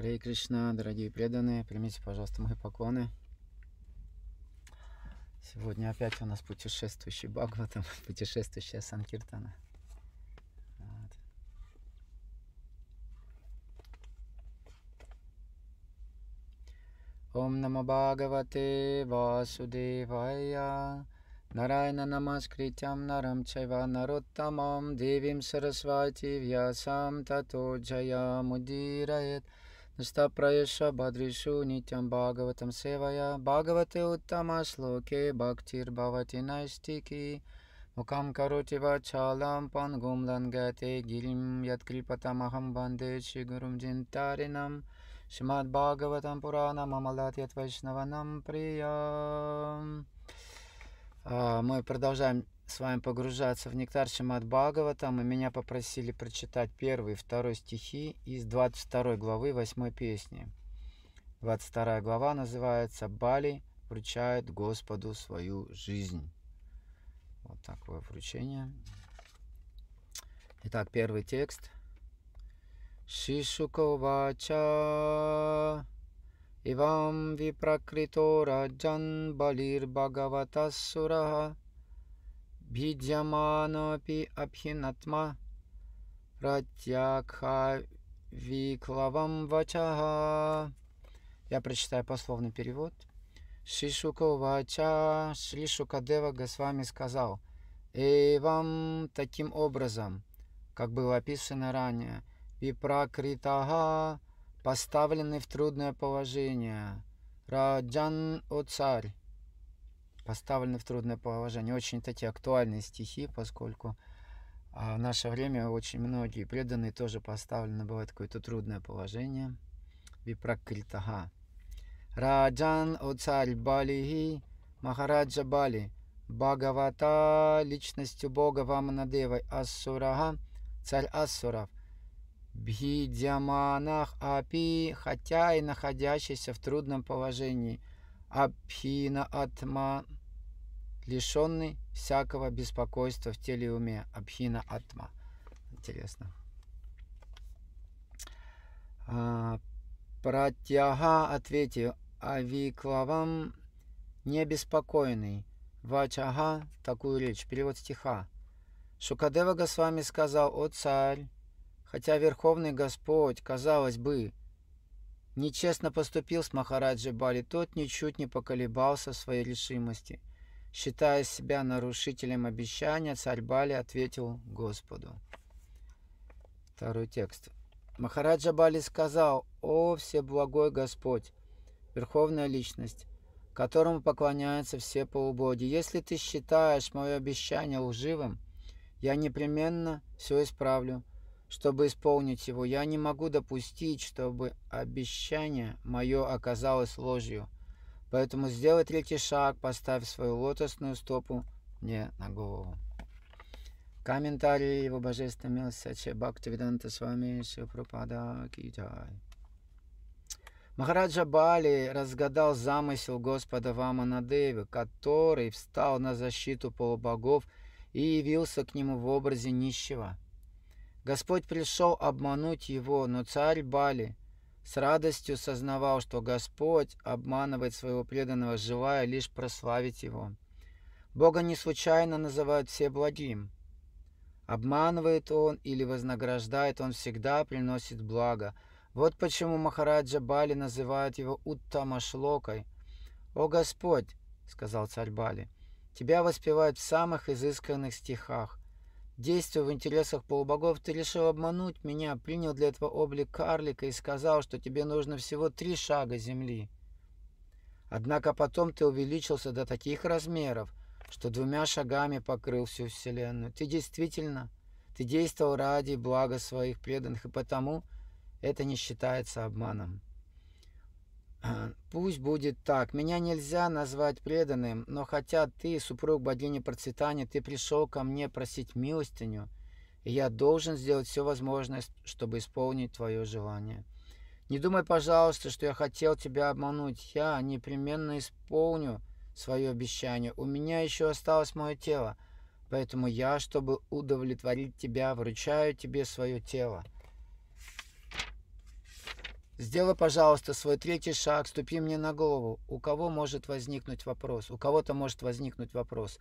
Харе Кришна, дорогие преданные, примите, пожалуйста, мои поклоны. Сегодня опять у нас путешествующий Бхагаватам, путешествующая Санкиртана. Вот. Ом Намо Бхагавате Васудевая Нарайна Намаскритям Нарам Чайва Нароттамам Девим Сарасвати Вьясам Тато Джая Мудирает Настапраеша Бадришу Нитям Бхагаватам Севая Бхагавате Уттама Шлоке Бхактир Бхавати Найстики Мукам Кароти Вачалам Пангум Лангате Гирим Яткрипатамахам Банде Шигурум Джинтаринам Шимад Бхагаватам Пурана Мамалат Ят Вайшнаванам Приям. А, мы продолжаем с вами погружаться в нектар Шимат Бхагаватам, и меня попросили прочитать первый и второй стихи из 22 главы 8 песни. 22 глава называется «Бали вручает Господу свою жизнь». Вот такое вручение. Итак, первый текст. Шишуковача Ивам випракрито раджан балир бхагаватасурах Бхиджаманопи абхинатма пратьякха виклавам вачаха. Я прочитаю пословный перевод. Шишука вача Шри Шукадева Госвами сказал, «И вам таким образом, как было описано ранее, випракритага поставленный в трудное положение. Раджан, о царь, поставленный в трудное положение. Очень такие актуальные стихи, поскольку а, в наше время очень многие преданные тоже поставлены бывает какое-то трудное положение. Випракритага. Раджан, о царь Балихи, Махараджа Бали, Бхагавата, личностью Бога Ваманадевой, Ассурага, царь Ассуров, Бхидьяманах Апи, хотя и находящийся в трудном положении, Абхина Атма, лишенный всякого беспокойства в теле и уме. Абхина Атма. Интересно. А, Пратьяга ответил, Авиклавам необеспокоенный. Вачага, такую речь, перевод стиха. Шукадева Госвами сказал, о царь, Хотя Верховный Господь, казалось бы, нечестно поступил с Махараджи Бали, тот ничуть не поколебался в своей решимости. Считая себя нарушителем обещания, царь Бали ответил Господу. Второй текст. Махараджа Бали сказал, «О, Всеблагой Господь, Верховная Личность, которому поклоняются все полубоги, если ты считаешь мое обещание лживым, я непременно все исправлю чтобы исполнить его. Я не могу допустить, чтобы обещание мое оказалось ложью. Поэтому сделай третий шаг, поставь свою лотосную стопу мне на голову. Комментарий его божественной милости Бхактивиданта с вами Шипрапада Киджай. Махараджа Бали разгадал замысел Господа Ваманадеви, который встал на защиту полубогов и явился к нему в образе нищего – Господь пришел обмануть его, но царь Бали с радостью сознавал, что Господь обманывает своего преданного, желая лишь прославить его. Бога не случайно называют все благим. Обманывает он или вознаграждает, он всегда приносит благо. Вот почему Махараджа Бали называют его Уттамашлокой. «О Господь!» — сказал царь Бали. «Тебя воспевают в самых изысканных стихах. Действуя в интересах полубогов, ты решил обмануть меня, принял для этого облик карлика и сказал, что тебе нужно всего три шага земли. Однако потом ты увеличился до таких размеров, что двумя шагами покрыл всю Вселенную. Ты действительно, ты действовал ради блага своих преданных, и потому это не считается обманом. Пусть будет так. Меня нельзя назвать преданным, но хотя ты, супруг богини процветания, ты пришел ко мне просить милостыню, и я должен сделать все возможное, чтобы исполнить твое желание. Не думай, пожалуйста, что я хотел тебя обмануть. Я непременно исполню свое обещание. У меня еще осталось мое тело, поэтому я, чтобы удовлетворить тебя, вручаю тебе свое тело. Сделай, пожалуйста, свой третий шаг, ступи мне на голову. У кого может возникнуть вопрос? У кого-то может возникнуть вопрос.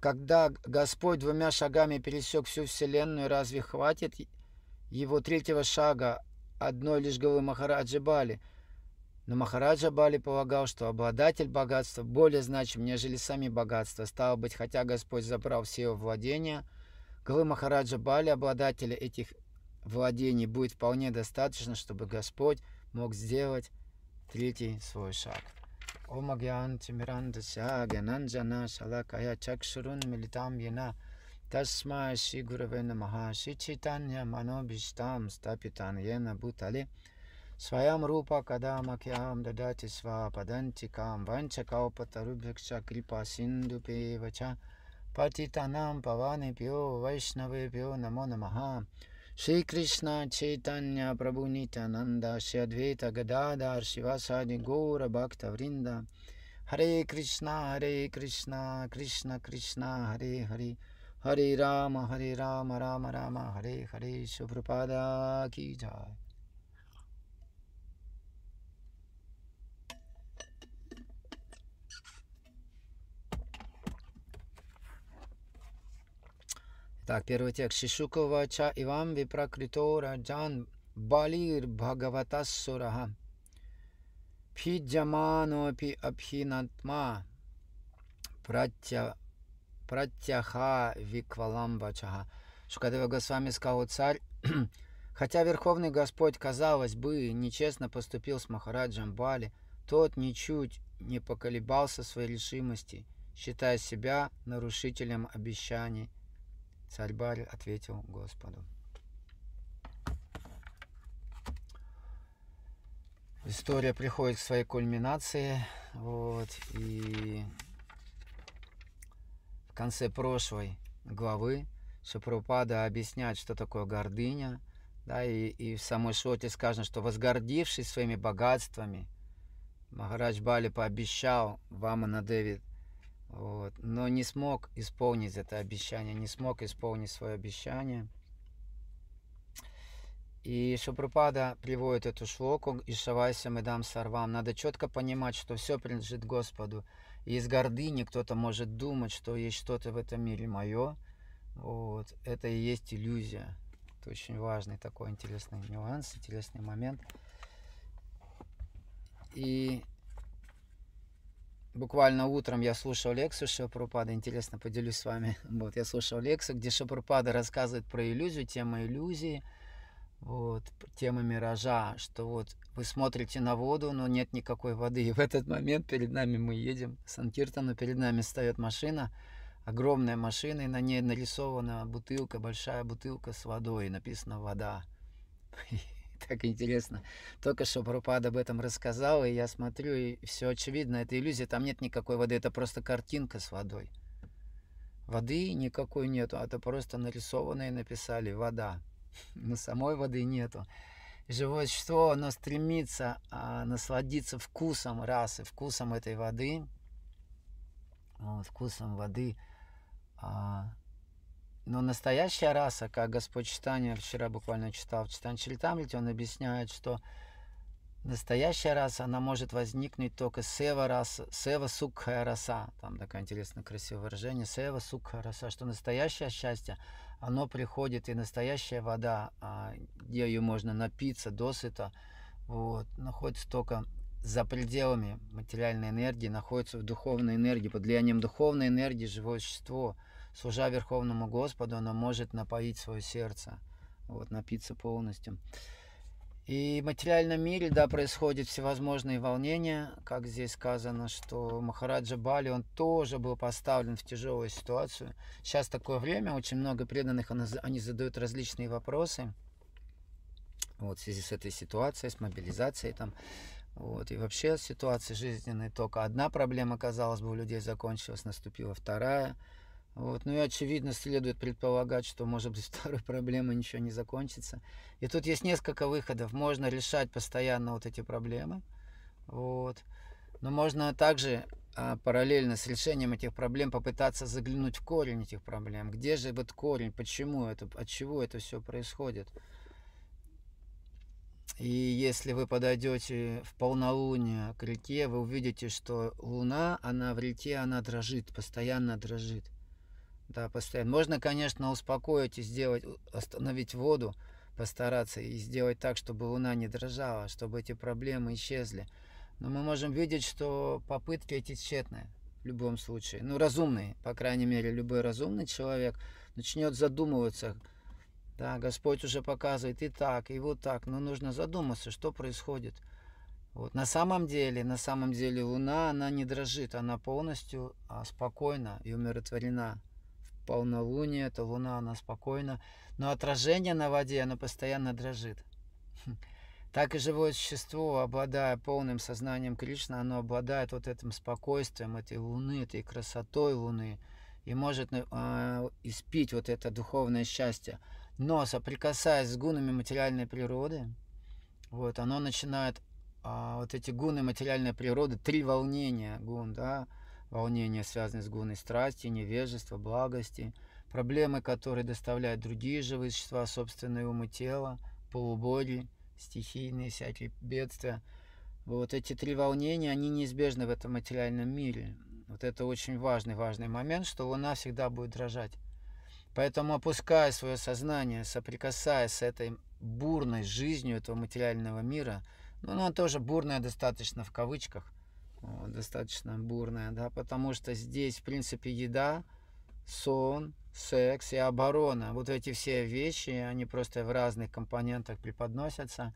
Когда Господь двумя шагами пересек всю Вселенную, разве хватит его третьего шага одной лишь головы Махараджи Бали? Но Махараджа Бали полагал, что обладатель богатства более значим, нежели сами богатства. Стало быть, хотя Господь забрал все его владения, головы Махараджа Бали, обладателя этих владений будет вполне достаточно, чтобы Господь мог сделать третий свой шаг. Om Agyan Timirandasya Gyananjana Shalakaya Chakshurun Militam Yena Gurave Namaha Shri Chaitanya Manobishtam Stapitan Yena Bhutale Swayam Rupa Kadamakyam Dadati Sva Padantikam Vanchakaupatarubiksha Kripa Sindhu Pevacha Patitanam Pavane Pyo Vaishnave Pyo Namo Namaha Шри Кришна Чайтанья Прабhu Нитянанда Шри Адвейта Гададар Шивасади Гора Бхакта Вринда Харе Кришна Харе Кришна Кришна Кришна Харе Харе Харе Рама Харе Рама Рама Рама Харе Харе Шупрапада Ки Джай Так, первый текст. Шишуковача Ивам Випракрито Раджан Балир Бхагаватасураха Пиджаманопи Абхинатма Пратя Пратяха Викваламбачаха. Шукадева Госвами сказал царь, хотя Верховный Господь, казалось бы, нечестно поступил с Махараджем Бали, тот ничуть не поколебался своей решимости, считая себя нарушителем обещаний Царь ответил Господу. История приходит к своей кульминации. Вот, и в конце прошлой главы Шапрупада объясняет, что такое гордыня. Да, и, и в самой шоте сказано, что возгордившись своими богатствами, Махарадж Бали пообещал Вамана Деви вот. Но не смог исполнить это обещание, не смог исполнить свое обещание. И Шупрупада приводит эту шлоку «Ишавайся медам сарвам». Надо четко понимать, что все принадлежит Господу. И из гордыни кто-то может думать, что есть что-то в этом мире мое. Вот. Это и есть иллюзия. Это очень важный такой интересный нюанс, интересный момент. И буквально утром я слушал лекцию Шапрупада, интересно, поделюсь с вами. Вот, я слушал лекцию, где Шапрупада рассказывает про иллюзию, тема иллюзии, вот, тема миража, что вот вы смотрите на воду, но нет никакой воды. И в этот момент перед нами мы едем с Анкиртану, перед нами стоит машина, огромная машина, и на ней нарисована бутылка, большая бутылка с водой, и написано «вода». так интересно. Только что Прупад об этом рассказал, и я смотрю, и все очевидно, это иллюзия, там нет никакой воды, это просто картинка с водой. Воды никакой нету, это просто нарисованное написали «вода». Но самой воды нету. Живое существо, оно стремится а, насладиться вкусом расы, вкусом этой воды, вот, вкусом воды, а, но настоящая раса, как Господь Читания вчера буквально читал в Читан Чритамрите, он объясняет, что настоящая раса, она может возникнуть только сева раса, сева сукхая раса. Там такое интересное красивое выражение, сева сукхая раса, что настоящее счастье, оно приходит, и настоящая вода, а, где ее можно напиться досыта, вот, находится только за пределами материальной энергии, находится в духовной энергии, под влиянием духовной энергии живое существо – служа Верховному Господу, оно может напоить свое сердце, вот, напиться полностью. И в материальном мире, да, происходят всевозможные волнения, как здесь сказано, что Махараджа Бали, он тоже был поставлен в тяжелую ситуацию. Сейчас такое время, очень много преданных, они задают различные вопросы, вот, в связи с этой ситуацией, с мобилизацией там, вот, и вообще ситуация жизненная, только одна проблема, казалось бы, у людей закончилась, наступила вторая – вот. Ну и очевидно следует предполагать, что может быть второй проблемой ничего не закончится. И тут есть несколько выходов. Можно решать постоянно вот эти проблемы. Вот. Но можно также а, параллельно с решением этих проблем попытаться заглянуть в корень этих проблем. Где же этот корень? Почему это? От чего это все происходит? и если вы подойдете в полнолуние к реке, вы увидите, что луна, она в реке, она дрожит, постоянно дрожит. Да, постоянно. Можно, конечно, успокоить и сделать, остановить воду, постараться и сделать так, чтобы луна не дрожала, чтобы эти проблемы исчезли. Но мы можем видеть, что попытки эти тщетные в любом случае. Ну, разумный, по крайней мере, любой разумный человек начнет задумываться, да, Господь уже показывает и так, и вот так, но нужно задуматься, что происходит. Вот. На самом деле, на самом деле Луна, она не дрожит, она полностью а, спокойна и умиротворена. Полнолуние эта Луна, она спокойна, но отражение на воде, оно постоянно дрожит. Так и живое существо, обладая полным сознанием Кришны, оно обладает вот этим спокойствием этой Луны, этой красотой Луны, и может э, испить вот это духовное счастье. Но соприкасаясь с гунами материальной природы, вот, оно начинает, а, вот эти гуны материальной природы, три волнения гун, да, волнения, связанные с гуной страсти, невежества, благости, проблемы, которые доставляют другие живые существа, собственные умы тела, полубоги, стихийные всякие бедствия. Вот эти три волнения, они неизбежны в этом материальном мире. Вот это очень важный, важный момент, что Луна всегда будет дрожать. Поэтому опуская свое сознание, соприкасаясь с этой бурной жизнью этого материального мира, ну, она тоже бурная достаточно в кавычках, достаточно бурная, да, потому что здесь, в принципе, еда, сон, секс и оборона. Вот эти все вещи, они просто в разных компонентах преподносятся.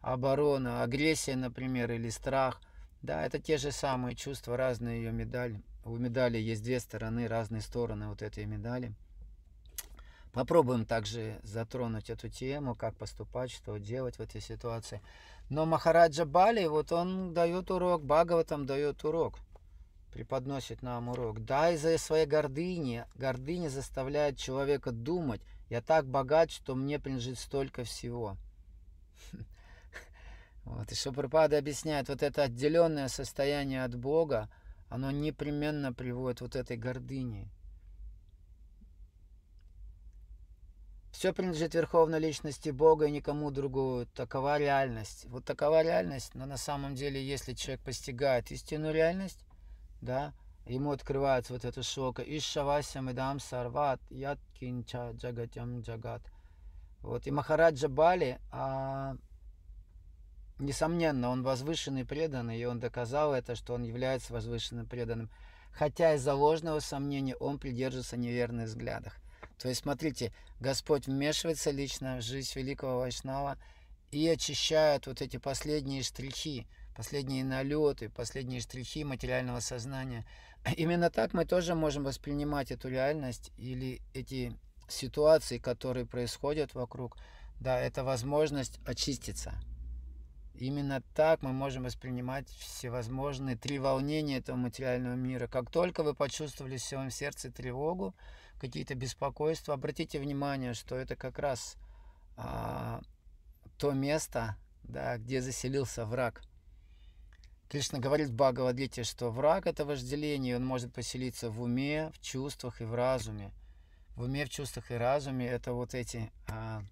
Оборона, агрессия, например, или страх, да, это те же самые чувства, разные ее медали. У медали есть две стороны, разные стороны вот этой медали. Попробуем также затронуть эту тему, как поступать, что делать в этой ситуации. Но Махараджа Бали, вот он дает урок, Бхагаватам дает урок, преподносит нам урок. Да, из-за своей гордыни, гордыня заставляет человека думать, я так богат, что мне принадлежит столько всего. Вот. И Шапрапада объясняет, вот это отделенное состояние от Бога, оно непременно приводит вот этой гордыне. Все принадлежит верховной личности Бога и никому другому. Такова реальность. Вот такова реальность, но на самом деле, если человек постигает истинную реальность, да, ему открывается вот это шока. Ишшавасям идам сарват яд кинча джагатям джагат. Вот и Махараджа Бали, а, несомненно, он возвышенный преданный, и он доказал это, что он является возвышенным преданным. Хотя из-за ложного сомнения он придерживается неверных взглядах. То есть, смотрите, Господь вмешивается лично в жизнь великого Вайшнава и очищает вот эти последние штрихи, последние налеты, последние штрихи материального сознания. Именно так мы тоже можем воспринимать эту реальность или эти ситуации, которые происходят вокруг. Да, это возможность очиститься. Именно так мы можем воспринимать всевозможные три волнения этого материального мира. Как только вы почувствовали в своем сердце тревогу, какие-то беспокойства, обратите внимание, что это как раз а, то место, да, где заселился враг. Кришна говорит в Бхагавадгите, что враг – это вожделение, он может поселиться в уме, в чувствах и в разуме. В уме, в чувствах и разуме – это вот эти а,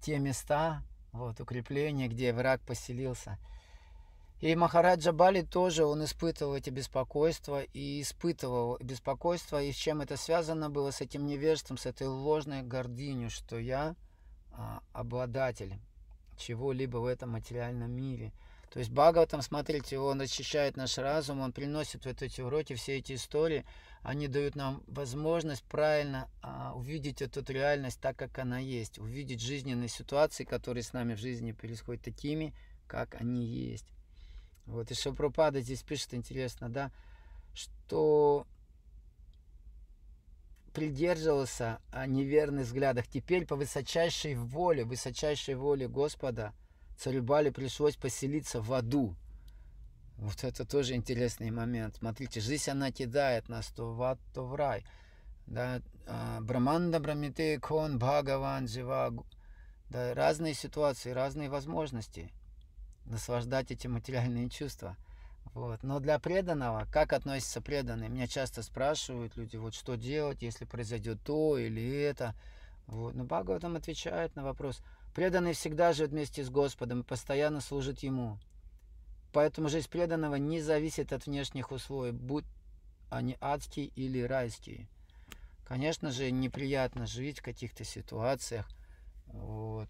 те места, вот, укрепления, где враг поселился – и Махараджа Бали тоже, он испытывал эти беспокойства и испытывал беспокойство, и с чем это связано было, с этим невежеством, с этой ложной гордыней, что я а, обладатель чего-либо в этом материальном мире. То есть Бхагаватам, смотрите, он очищает наш разум, он приносит вот эти уроки, все эти истории, они дают нам возможность правильно а, увидеть эту реальность так, как она есть, увидеть жизненные ситуации, которые с нами в жизни происходят такими, как они есть. Вот, и Шапрупада здесь пишет, интересно, да, что придерживался о неверных взглядах. Теперь по высочайшей воле, высочайшей воле Господа царю Бали пришлось поселиться в аду. Вот это тоже интересный момент. Смотрите, жизнь она кидает нас то в ад, то в рай. Да, а, Браманда Брамите Кон Бхагаван Жива. Да, разные ситуации, разные возможности наслаждать эти материальные чувства. Вот. Но для преданного, как относится преданный? Меня часто спрашивают люди, вот что делать, если произойдет то или это. Вот. Но Бхагаватам отвечает на вопрос, Преданный всегда живет вместе с Господом и постоянно служит Ему. Поэтому жизнь преданного не зависит от внешних условий, будь они адские или райские. Конечно же, неприятно жить в каких-то ситуациях. Вот.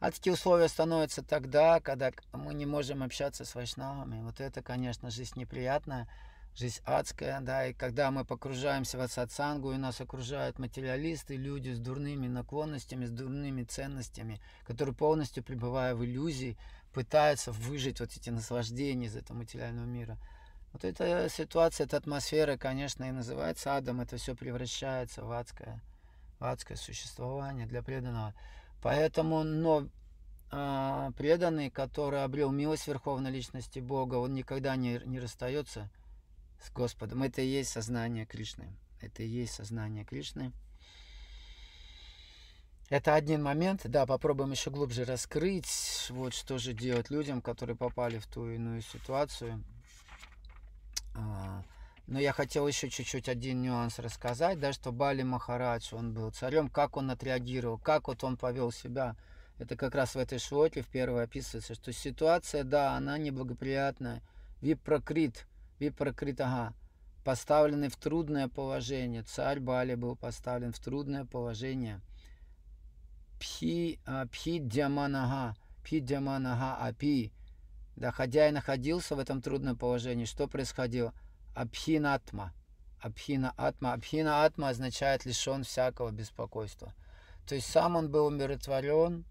А, адские условия становятся тогда, когда мы не можем общаться с вайшнавами. Вот это, конечно, жизнь неприятная, жизнь адская, да, и когда мы погружаемся в сатсангу, и нас окружают материалисты, люди с дурными наклонностями, с дурными ценностями, которые полностью пребывая в иллюзии, пытаются выжить вот эти наслаждения из этого материального мира. Вот эта ситуация, эта атмосфера, конечно, и называется адом, это все превращается в адское, в адское существование для преданного. Поэтому, но а, преданный, который обрел милость Верховной Личности Бога, он никогда не, не расстается с Господом. Это и есть сознание Кришны. Это и есть сознание Кришны. Это один момент. Да, попробуем еще глубже раскрыть, вот что же делать людям, которые попали в ту иную ситуацию. Но я хотел еще чуть-чуть один нюанс рассказать, да, что Бали Махарадж, он был царем, как он отреагировал, как вот он повел себя. Это как раз в этой шлоке в первой описывается, что ситуация, да, она неблагоприятная. Випрокрит, випрокрит, ага, поставленный в трудное положение. Царь Бали был поставлен в трудное положение – Пхи, а, пхи Дьяманага, Пхи Дьяманага Апи. Да, хотя и находился в этом трудном положении, что происходило? Абхина Атма. Абхина Атма. Абхина Атма означает лишен всякого беспокойства. То есть сам он был умиротворен,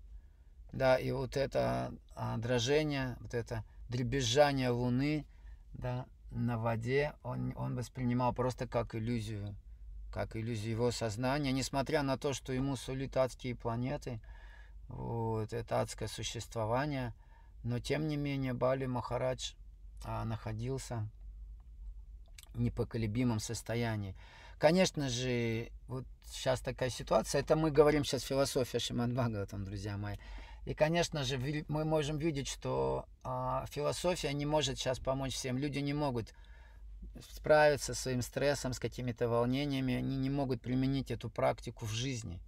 да, и вот это а, дрожение, вот это дребезжание Луны, да, на воде, он, он воспринимал просто как иллюзию как иллюзию его сознания, несмотря на то, что ему сулит адские планеты, вот, это адское существование, но тем не менее Бали Махарадж а, находился непоколебимом состоянии. Конечно же, вот сейчас такая ситуация, это мы говорим сейчас философия Шиман Бхагаватам, друзья мои. И, конечно же, мы можем видеть, что а, философия не может сейчас помочь всем. Люди не могут справиться со своим стрессом, с какими-то волнениями, они не могут применить эту практику в жизни.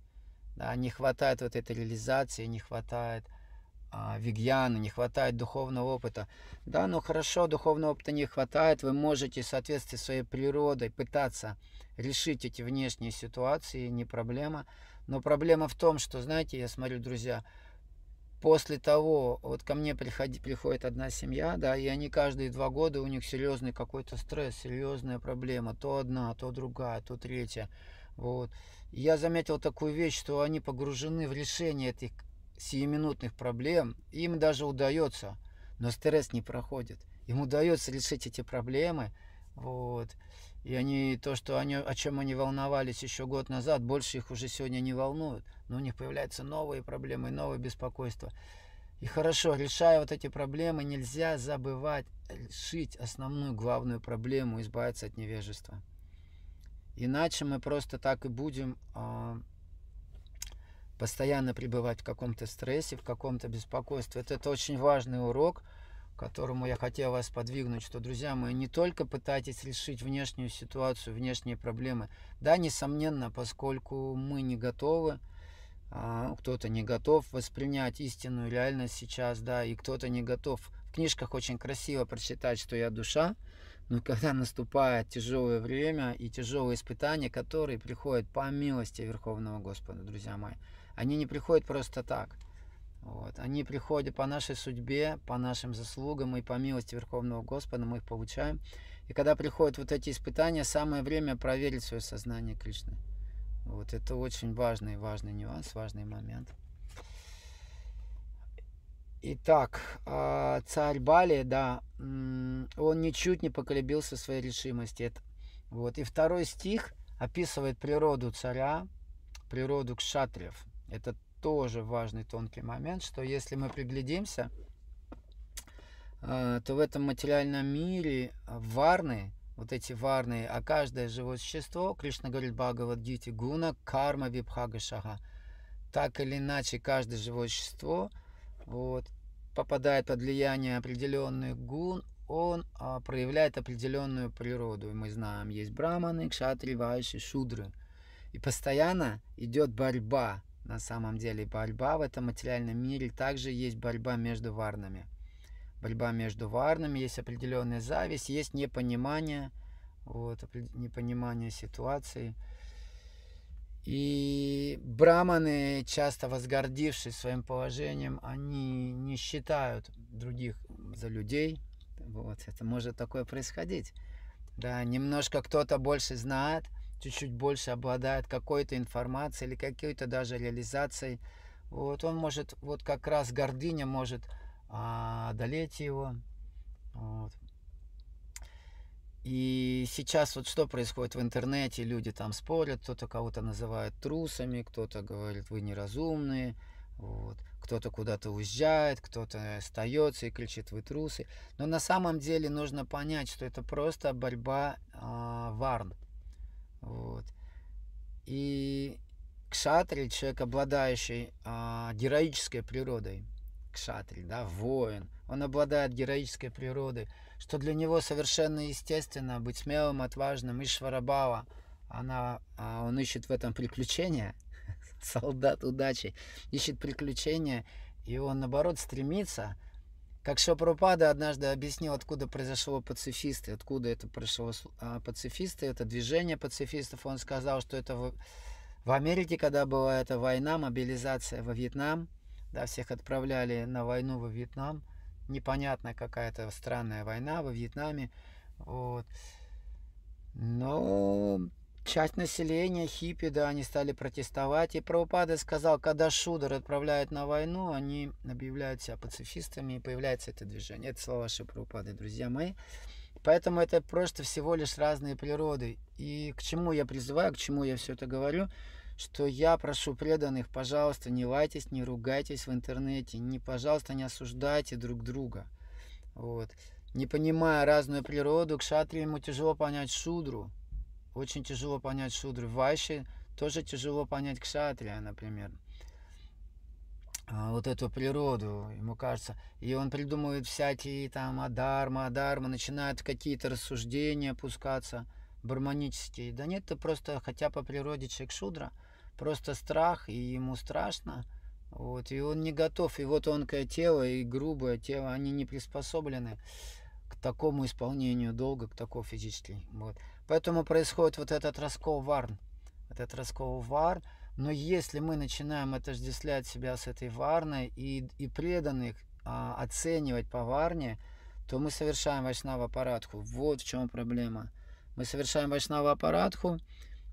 Да, не хватает вот этой реализации, не хватает а, не хватает духовного опыта. Да, ну хорошо, духовного опыта не хватает, вы можете в соответствии с своей природой пытаться решить эти внешние ситуации, не проблема. Но проблема в том, что, знаете, я смотрю, друзья, после того, вот ко мне приходи, приходит одна семья, да, и они каждые два года, у них серьезный какой-то стресс, серьезная проблема, то одна, то другая, то третья, вот. Я заметил такую вещь, что они погружены в решение этих сиюминутных проблем, им даже удается, но стресс не проходит. Им удается решить эти проблемы, вот. И они, то, что они, о чем они волновались еще год назад, больше их уже сегодня не волнует. Но у них появляются новые проблемы, новые беспокойства. И хорошо, решая вот эти проблемы, нельзя забывать решить основную главную проблему, избавиться от невежества. Иначе мы просто так и будем э, постоянно пребывать в каком-то стрессе, в каком-то беспокойстве. Это, это очень важный урок – которому я хотел вас подвигнуть, что, друзья мои, не только пытайтесь решить внешнюю ситуацию, внешние проблемы. Да, несомненно, поскольку мы не готовы, а, кто-то не готов воспринять истинную реальность сейчас, да, и кто-то не готов. В книжках очень красиво прочитать, что я душа, но когда наступает тяжелое время и тяжелые испытания, которые приходят по милости Верховного Господа, друзья мои, они не приходят просто так – вот. Они приходят по нашей судьбе, по нашим заслугам и по милости Верховного Господа, мы их получаем. И когда приходят вот эти испытания, самое время проверить свое сознание Кришны. Вот это очень важный, важный нюанс, важный момент. Итак, а, царь Бали, да, он ничуть не поколебился своей решимости. Вот. И второй стих описывает природу царя, природу кшатриев. Это тоже важный тонкий момент, что если мы приглядимся, э, то в этом материальном мире варны, вот эти варны, а каждое живое существо, Кришна говорит Бхагавадгите, гуна, карма, випхага, шага. Так или иначе, каждое живое существо вот, попадает под влияние определенных гун, он а, проявляет определенную природу. И мы знаем, есть браманы, кшатри, вайши, шудры. И постоянно идет борьба на самом деле борьба в этом материальном мире, также есть борьба между варнами. Борьба между варнами, есть определенная зависть, есть непонимание, вот, непонимание ситуации. И браманы, часто возгордившись своим положением, они не считают других за людей. Вот, это может такое происходить. Да, немножко кто-то больше знает, чуть-чуть больше обладает какой-то информацией или какой-то даже реализацией. Вот он может, вот как раз гордыня может а, одолеть его. Вот. И сейчас вот что происходит в интернете, люди там спорят, кто-то кого-то называет трусами, кто-то говорит, вы неразумные, вот. кто-то куда-то уезжает, кто-то остается и кричит, вы трусы. Но на самом деле нужно понять, что это просто борьба э, варн. Вот. И кшатри, человек, обладающий э, героической природой, кшатри, да, воин, он обладает героической природой, что для него совершенно естественно быть смелым, отважным. Ишварабава, она, а, он ищет в этом приключения, солдат удачи, ищет приключения, и он, наоборот, стремится, как Шопрупада однажды объяснил, откуда произошло пацифисты, откуда это пришло а, пацифисты, это движение пацифистов. Он сказал, что это в, в Америке, когда была эта война, мобилизация во Вьетнам, да, всех отправляли на войну во Вьетнам, непонятная какая-то странная война во Вьетнаме. Вот. Но часть населения, хиппи, да, они стали протестовать. И Прабхупада сказал, когда Шудер отправляют на войну, они объявляют себя пацифистами, и появляется это движение. Это слова Шипрабхупады, друзья мои. Поэтому это просто всего лишь разные природы. И к чему я призываю, к чему я все это говорю – что я прошу преданных, пожалуйста, не лайтесь, не ругайтесь в интернете, не, пожалуйста, не осуждайте друг друга. Вот. Не понимая разную природу, к шатре ему тяжело понять шудру. Очень тяжело понять шудру. Вайши тоже тяжело понять кшатрия, например. А, вот эту природу, ему кажется. И он придумывает всякие там адарма, адарма, начинает какие-то рассуждения опускаться, барманические. Да нет, это просто хотя по природе человек шудра – просто страх, и ему страшно. Вот, и он не готов. Его тонкое тело и грубое тело, они не приспособлены к такому исполнению долга, к такому физически. Вот. Поэтому происходит вот этот раскол варн. Этот раскол варн. Но если мы начинаем отождествлять себя с этой варной и, и преданных а, оценивать по варне, то мы совершаем вайшнава парадху. Вот в чем проблема. Мы совершаем вайшнава парадху,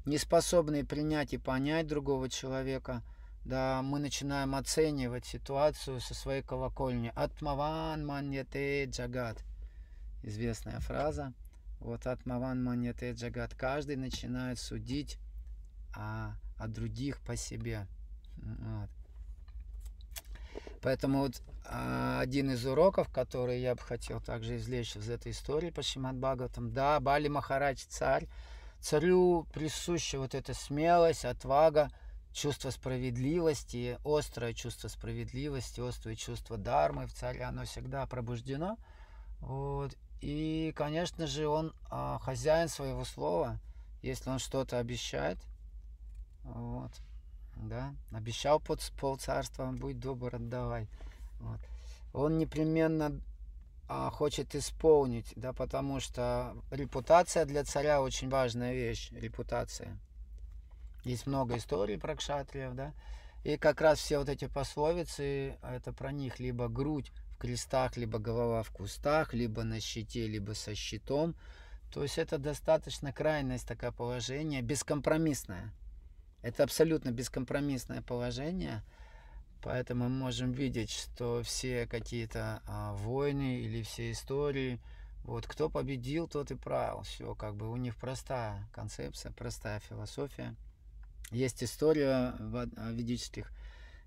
не способные принять и понять другого человека, да, мы начинаем оценивать ситуацию со своей колокольни. Атмаван маньяте джагат. Известная фраза. Вот атмаван маньяте джагат. Каждый начинает судить о, о других по себе. Вот. Поэтому вот а, один из уроков, который я бы хотел также извлечь из этой истории по Шимат Бхагаватам, да, Бали Махарадж царь, Царю присуща вот эта смелость, отвага, чувство справедливости, острое чувство справедливости, острое чувство дармы в царе, оно всегда пробуждено. Вот. И, конечно же, он а, хозяин своего слова, если он что-то обещает. Вот. Да, обещал под пол царства, будь добр, отдавай. Вот. Он непременно а, хочет исполнить, да, потому что репутация для царя очень важная вещь, репутация. Есть много историй про кшатриев, да, и как раз все вот эти пословицы, это про них либо грудь в крестах, либо голова в кустах, либо на щите, либо со щитом. То есть это достаточно крайность такое положение, бескомпромиссное. Это абсолютно бескомпромиссное положение – Поэтому мы можем видеть, что все какие-то а, войны или все истории, вот кто победил, тот и правил. Все, как бы у них простая концепция, простая философия. Есть история ведических,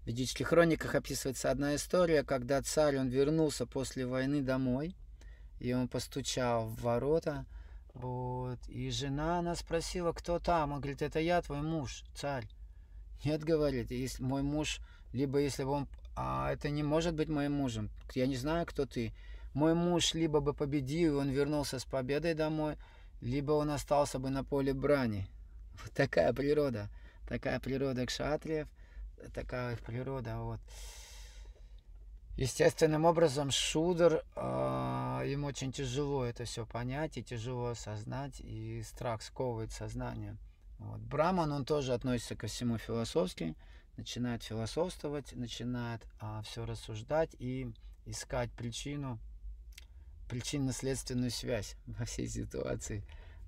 в ведических хрониках описывается одна история, когда царь, он вернулся после войны домой, и он постучал в ворота, вот, и жена, она спросила, кто там, он говорит, это я, твой муж, царь. Нет, говорит, если мой муж либо если бы он... А это не может быть моим мужем. Я не знаю, кто ты. Мой муж либо бы победил, и он вернулся с победой домой, либо он остался бы на поле брани. Вот такая природа. Такая природа кшатриев. Такая их природа. Вот. Естественным образом Шудер, э, им очень тяжело это все понять и тяжело осознать, и страх сковывает сознание. Вот. Браман, он тоже относится ко всему философски, начинает философствовать, начинает а, все рассуждать и искать причину, причинно-следственную связь во всей ситуации.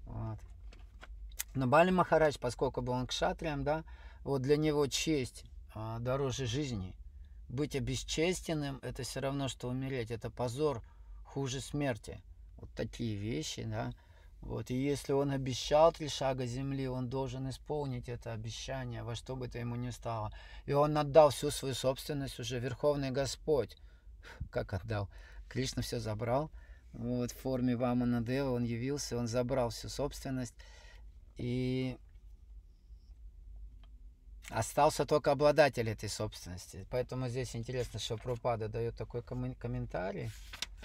Вот. Но Бали Махарадж, поскольку был он кшатрием, да, вот для него честь дороже жизни. Быть обесчестенным – это все равно, что умереть. Это позор хуже смерти. Вот такие вещи, да. Вот, и если он обещал три шага земли, он должен исполнить это обещание, во что бы то ему ни стало. И он отдал всю свою собственность уже Верховный Господь. Как отдал? Кришна все забрал. Вот, в форме Вамана Дева он явился, он забрал всю собственность. И остался только обладатель этой собственности. Поэтому здесь интересно, что Пропада дает такой комментарий,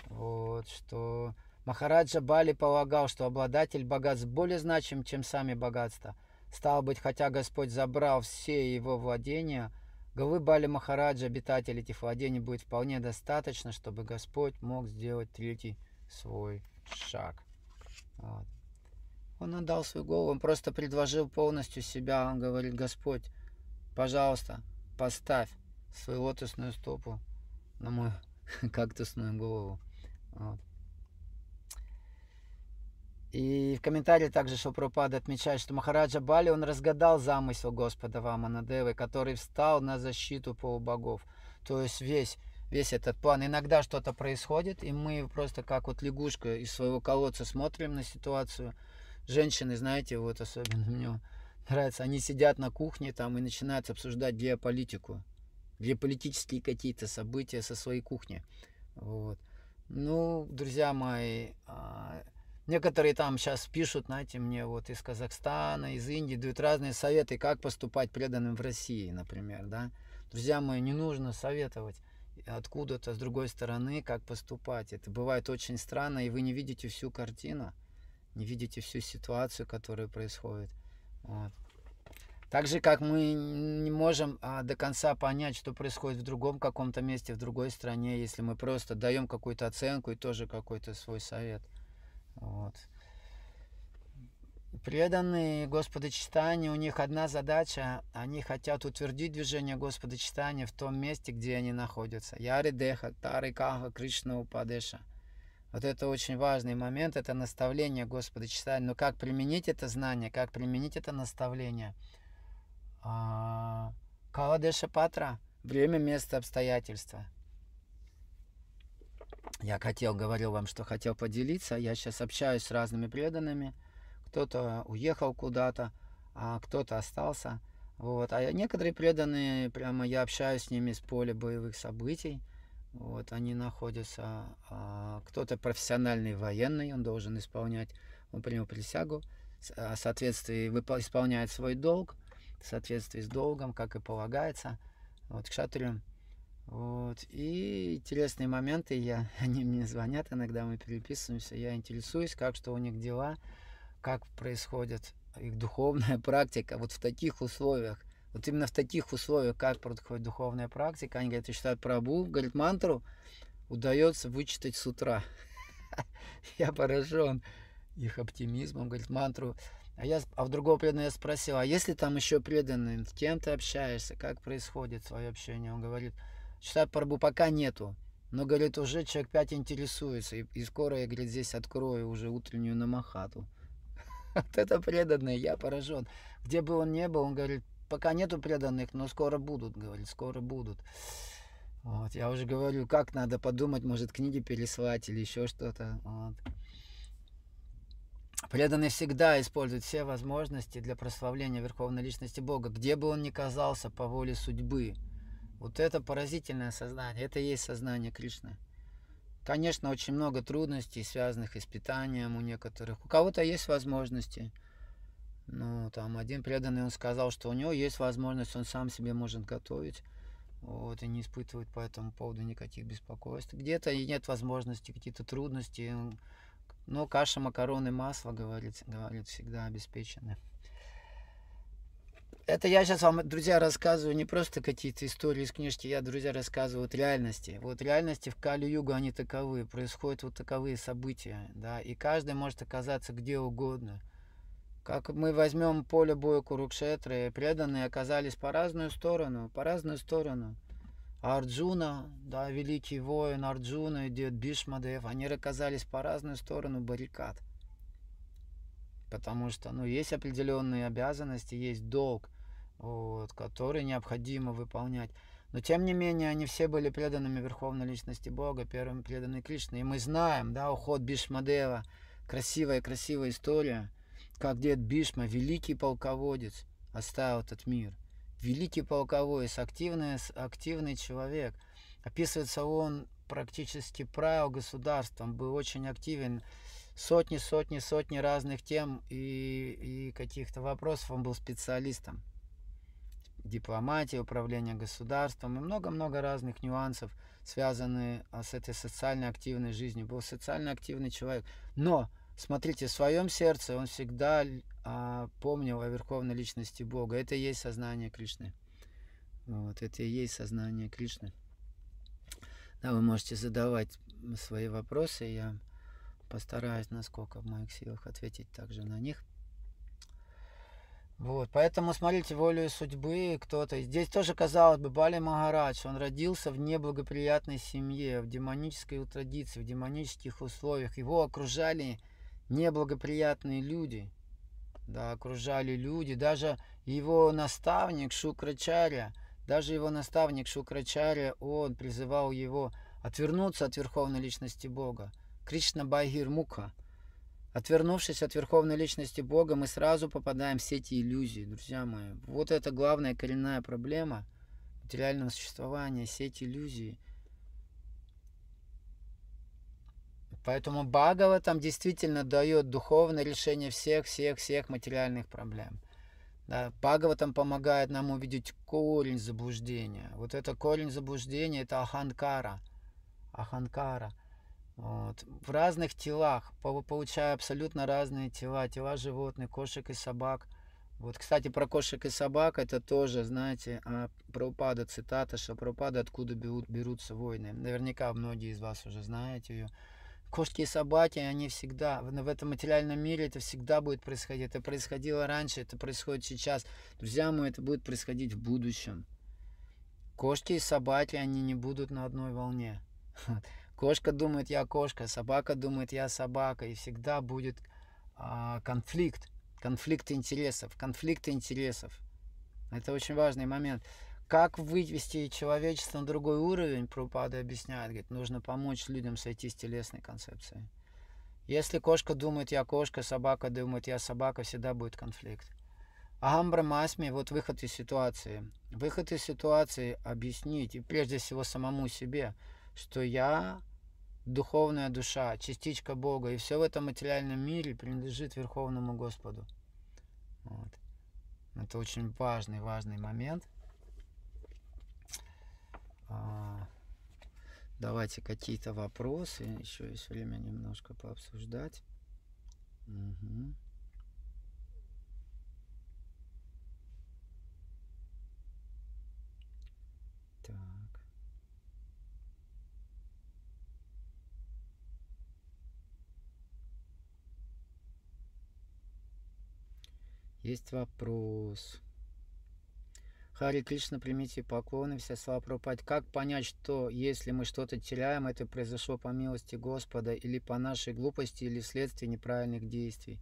вот, что Махараджа Бали полагал, что обладатель богатств более значим, чем сами богатства. Стало быть, хотя Господь забрал все его владения, главы Бали Махараджа, обитатель этих владений, будет вполне достаточно, чтобы Господь мог сделать третий свой шаг. Вот. Он отдал свою голову, он просто предложил полностью себя. Он говорит, Господь, пожалуйста, поставь свою лотосную стопу на мою кактусную голову. Вот. И в комментарии также Шилпрапада отмечает, что Махараджа Бали, он разгадал замысел Господа Ваманадевы, который встал на защиту полубогов. То есть весь, весь этот план. Иногда что-то происходит, и мы просто как вот лягушка из своего колодца смотрим на ситуацию. Женщины, знаете, вот особенно мне нравится, они сидят на кухне там и начинают обсуждать геополитику, геополитические какие-то события со своей кухни. Вот. Ну, друзья мои, а, Некоторые там сейчас пишут, знаете, мне вот из Казахстана, из Индии, дают разные советы, как поступать преданным в России, например, да. Друзья мои, не нужно советовать откуда-то с другой стороны, как поступать. Это бывает очень странно, и вы не видите всю картину, не видите всю ситуацию, которая происходит. Вот. Так же, как мы не можем а, до конца понять, что происходит в другом каком-то месте, в другой стране, если мы просто даем какую-то оценку и тоже какой-то свой совет. Вот. Преданные Господа Читания, у них одна задача, они хотят утвердить движение Господа Читания в том месте, где они находятся. Яри Деха, Тары Каха, Кришна Упадеша. Вот это очень важный момент, это наставление Господа Читания. Но как применить это знание, как применить это наставление? А, Каладеша Патра, время, место, обстоятельства. Я хотел, говорил вам, что хотел поделиться. Я сейчас общаюсь с разными преданными. Кто-то уехал куда-то, а кто-то остался. Вот. А некоторые преданные, прямо я общаюсь с ними с поля боевых событий. Вот, они находятся, а, кто-то профессиональный военный, он должен исполнять, он принял присягу, в соответствии исполняет свой долг, в соответствии с долгом, как и полагается. Вот, к шатрю вот. И интересные моменты, я, они мне звонят, иногда мы переписываемся, я интересуюсь, как что у них дела, как происходит их духовная практика вот в таких условиях. Вот именно в таких условиях, как происходит духовная практика, они говорят, читают прабу, говорит, мантру удается вычитать с утра. Я поражен их оптимизмом, говорит, мантру. А, я, а в другого преданного я спросил, а если там еще преданные, с кем ты общаешься, как происходит свое общение? Он говорит, Читать Прабу пока нету. Но, говорит, уже человек пять интересуется. И, и скоро я, говорит, здесь открою уже утреннюю намахату. Вот это преданный, я поражен. Где бы он ни был, он говорит, пока нету преданных, но скоро будут, говорит, скоро будут. Вот, я уже говорю, как надо подумать, может, книги переслать или еще что-то. Вот. Преданный всегда использует все возможности для прославления Верховной Личности Бога, где бы он ни казался по воле судьбы. Вот это поразительное сознание, это и есть сознание Кришны. Конечно, очень много трудностей, связанных с питанием у некоторых. У кого-то есть возможности. Ну, там один преданный, он сказал, что у него есть возможность, он сам себе может готовить. Вот, и не испытывает по этому поводу никаких беспокойств. Где-то и нет возможности, какие-то трудности. Но каша, макароны, масло, говорит, говорит, всегда обеспечены. это я сейчас вам, друзья, рассказываю не просто какие-то истории из книжки, я, друзья, рассказываю вот реальности. Вот реальности в Кали-Югу, они таковы, происходят вот таковые события, да, и каждый может оказаться где угодно. Как мы возьмем поле боя Курукшетры, преданные оказались по разную сторону, по разную сторону. Арджуна, да, великий воин Арджуна и дед Бишмадев, они оказались по разную сторону баррикад. Потому что, ну, есть определенные обязанности, есть долг, вот, который необходимо выполнять. Но тем не менее, они все были преданными Верховной Личности Бога, первыми преданы Кришны. И мы знаем, да, уход Бишмадева, красивая-красивая история, как дед Бишма, великий полководец, оставил этот мир – великий полководец, активный, активный человек. Описывается он практически правил государством, был очень активен. Сотни, сотни, сотни разных тем и, и каких-то вопросов он был специалистом. Дипломатия, управление государством и много-много разных нюансов, связанные с этой социально активной жизнью. Был социально активный человек. Но Смотрите, в своем сердце он всегда а, помнил о верховной личности Бога. Это и есть сознание Кришны. Вот, это и есть сознание Кришны. Да, вы можете задавать свои вопросы, я постараюсь, насколько в моих силах, ответить также на них. Вот, поэтому смотрите волю судьбы кто-то. Здесь тоже казалось бы Бали Магарадж, он родился в неблагоприятной семье, в демонической традиции, в демонических условиях. Его окружали неблагоприятные люди, да, окружали люди, даже его наставник Шукрачаря, даже его наставник Шукрачаря, он призывал его отвернуться от верховной личности Бога. Кришна Байгир Муха. Отвернувшись от верховной личности Бога, мы сразу попадаем в сети иллюзий, друзья мои. Вот это главная коренная проблема материального существования, сеть иллюзий – Поэтому Бхагава там действительно дает духовное решение всех-всех-всех материальных проблем. Да, Бхагава там помогает нам увидеть корень заблуждения. Вот это корень заблуждения, это аханкара. Аханкара. Вот. В разных телах, получая абсолютно разные тела, тела животных, кошек и собак. Вот, кстати, про кошек и собак, это тоже, знаете, а, про упада цитата, что про упада откуда берут, берутся войны. Наверняка многие из вас уже знаете ее кошки и собаки, они всегда, в этом материальном мире это всегда будет происходить. Это происходило раньше, это происходит сейчас. Друзья мои, это будет происходить в будущем. Кошки и собаки, они не будут на одной волне. Кошка думает, я кошка, собака думает, я собака. И всегда будет а, конфликт, конфликт интересов, конфликт интересов. Это очень важный момент. Как вывести человечество на другой уровень, Прупада объясняет, говорит, нужно помочь людям сойти с телесной концепцией. Если кошка думает, я кошка, собака думает, я собака, всегда будет конфликт. Агамбра Масми, вот выход из ситуации. Выход из ситуации объяснить, и прежде всего самому себе, что я духовная душа, частичка Бога, и все в этом материальном мире принадлежит Верховному Господу. Вот. Это очень важный, важный момент. А, давайте какие-то вопросы. Еще есть время немножко пообсуждать. Угу. Так. Есть вопрос. Хари Кришна, примите поклоны, вся слава пропать. Как понять, что если мы что-то теряем, это произошло по милости Господа или по нашей глупости, или вследствие неправильных действий?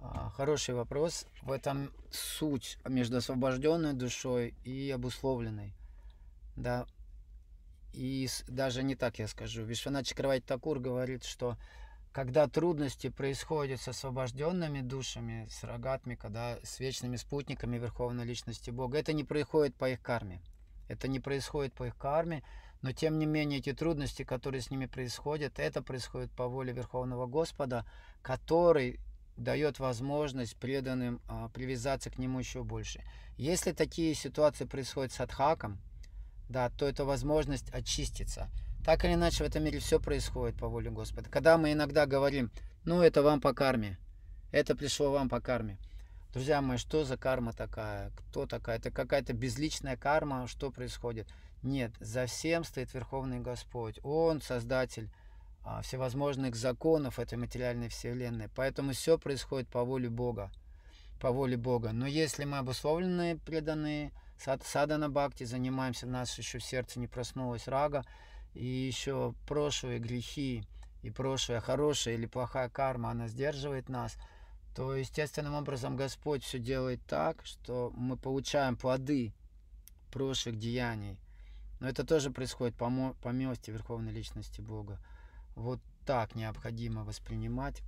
А, хороший вопрос. В этом суть между освобожденной душой и обусловленной. Да. И даже не так я скажу. Вишвана Чакравати Такур говорит, что когда трудности происходят с освобожденными душами, с рогатми, когда с вечными спутниками Верховной Личности Бога, это не происходит по их карме. Это не происходит по их карме, но тем не менее эти трудности, которые с ними происходят, это происходит по воле Верховного Господа, который дает возможность преданным а, привязаться к нему еще больше. Если такие ситуации происходят с Адхаком, да, то это возможность очиститься. Так или иначе, в этом мире все происходит по воле Господа. Когда мы иногда говорим, ну это вам по карме, это пришло вам по карме. Друзья мои, что за карма такая? Кто такая? Это какая-то безличная карма? Что происходит? Нет, за всем стоит Верховный Господь. Он создатель а, всевозможных законов этой материальной вселенной. Поэтому все происходит по воле Бога. По воле Бога. Но если мы обусловленные, преданные, сад, садана бхакти, занимаемся, у нас еще в сердце не проснулась рага, и еще прошлые грехи, и прошлая хорошая или плохая карма, она сдерживает нас – то естественным образом Господь все делает так, что мы получаем плоды прошлых деяний. Но это тоже происходит по, по милости Верховной Личности Бога. Вот так необходимо воспринимать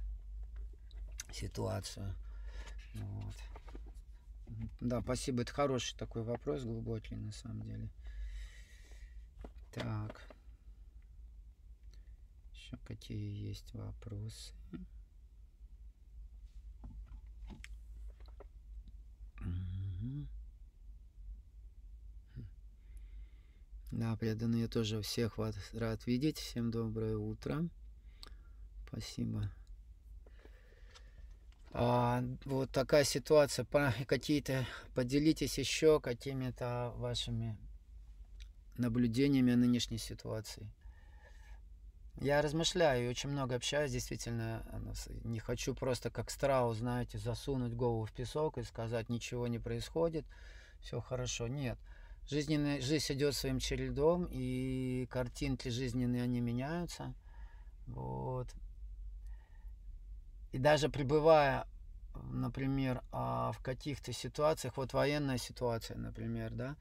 ситуацию. Вот. Да, спасибо. Это хороший такой вопрос, глубокий на самом деле. Так. Еще какие есть вопросы? Да, преданные, тоже всех вас рад видеть. Всем доброе утро. Спасибо. А, вот такая ситуация. Какие-то поделитесь еще какими-то вашими наблюдениями о нынешней ситуации. Я размышляю очень много общаюсь, действительно, не хочу просто как страус, знаете, засунуть голову в песок и сказать, ничего не происходит, все хорошо. Нет. Жизненная, жизнь идет своим чередом, и картинки жизненные, они меняются. Вот. И даже пребывая, например, а, в каких-то ситуациях, вот военная ситуация, например, да,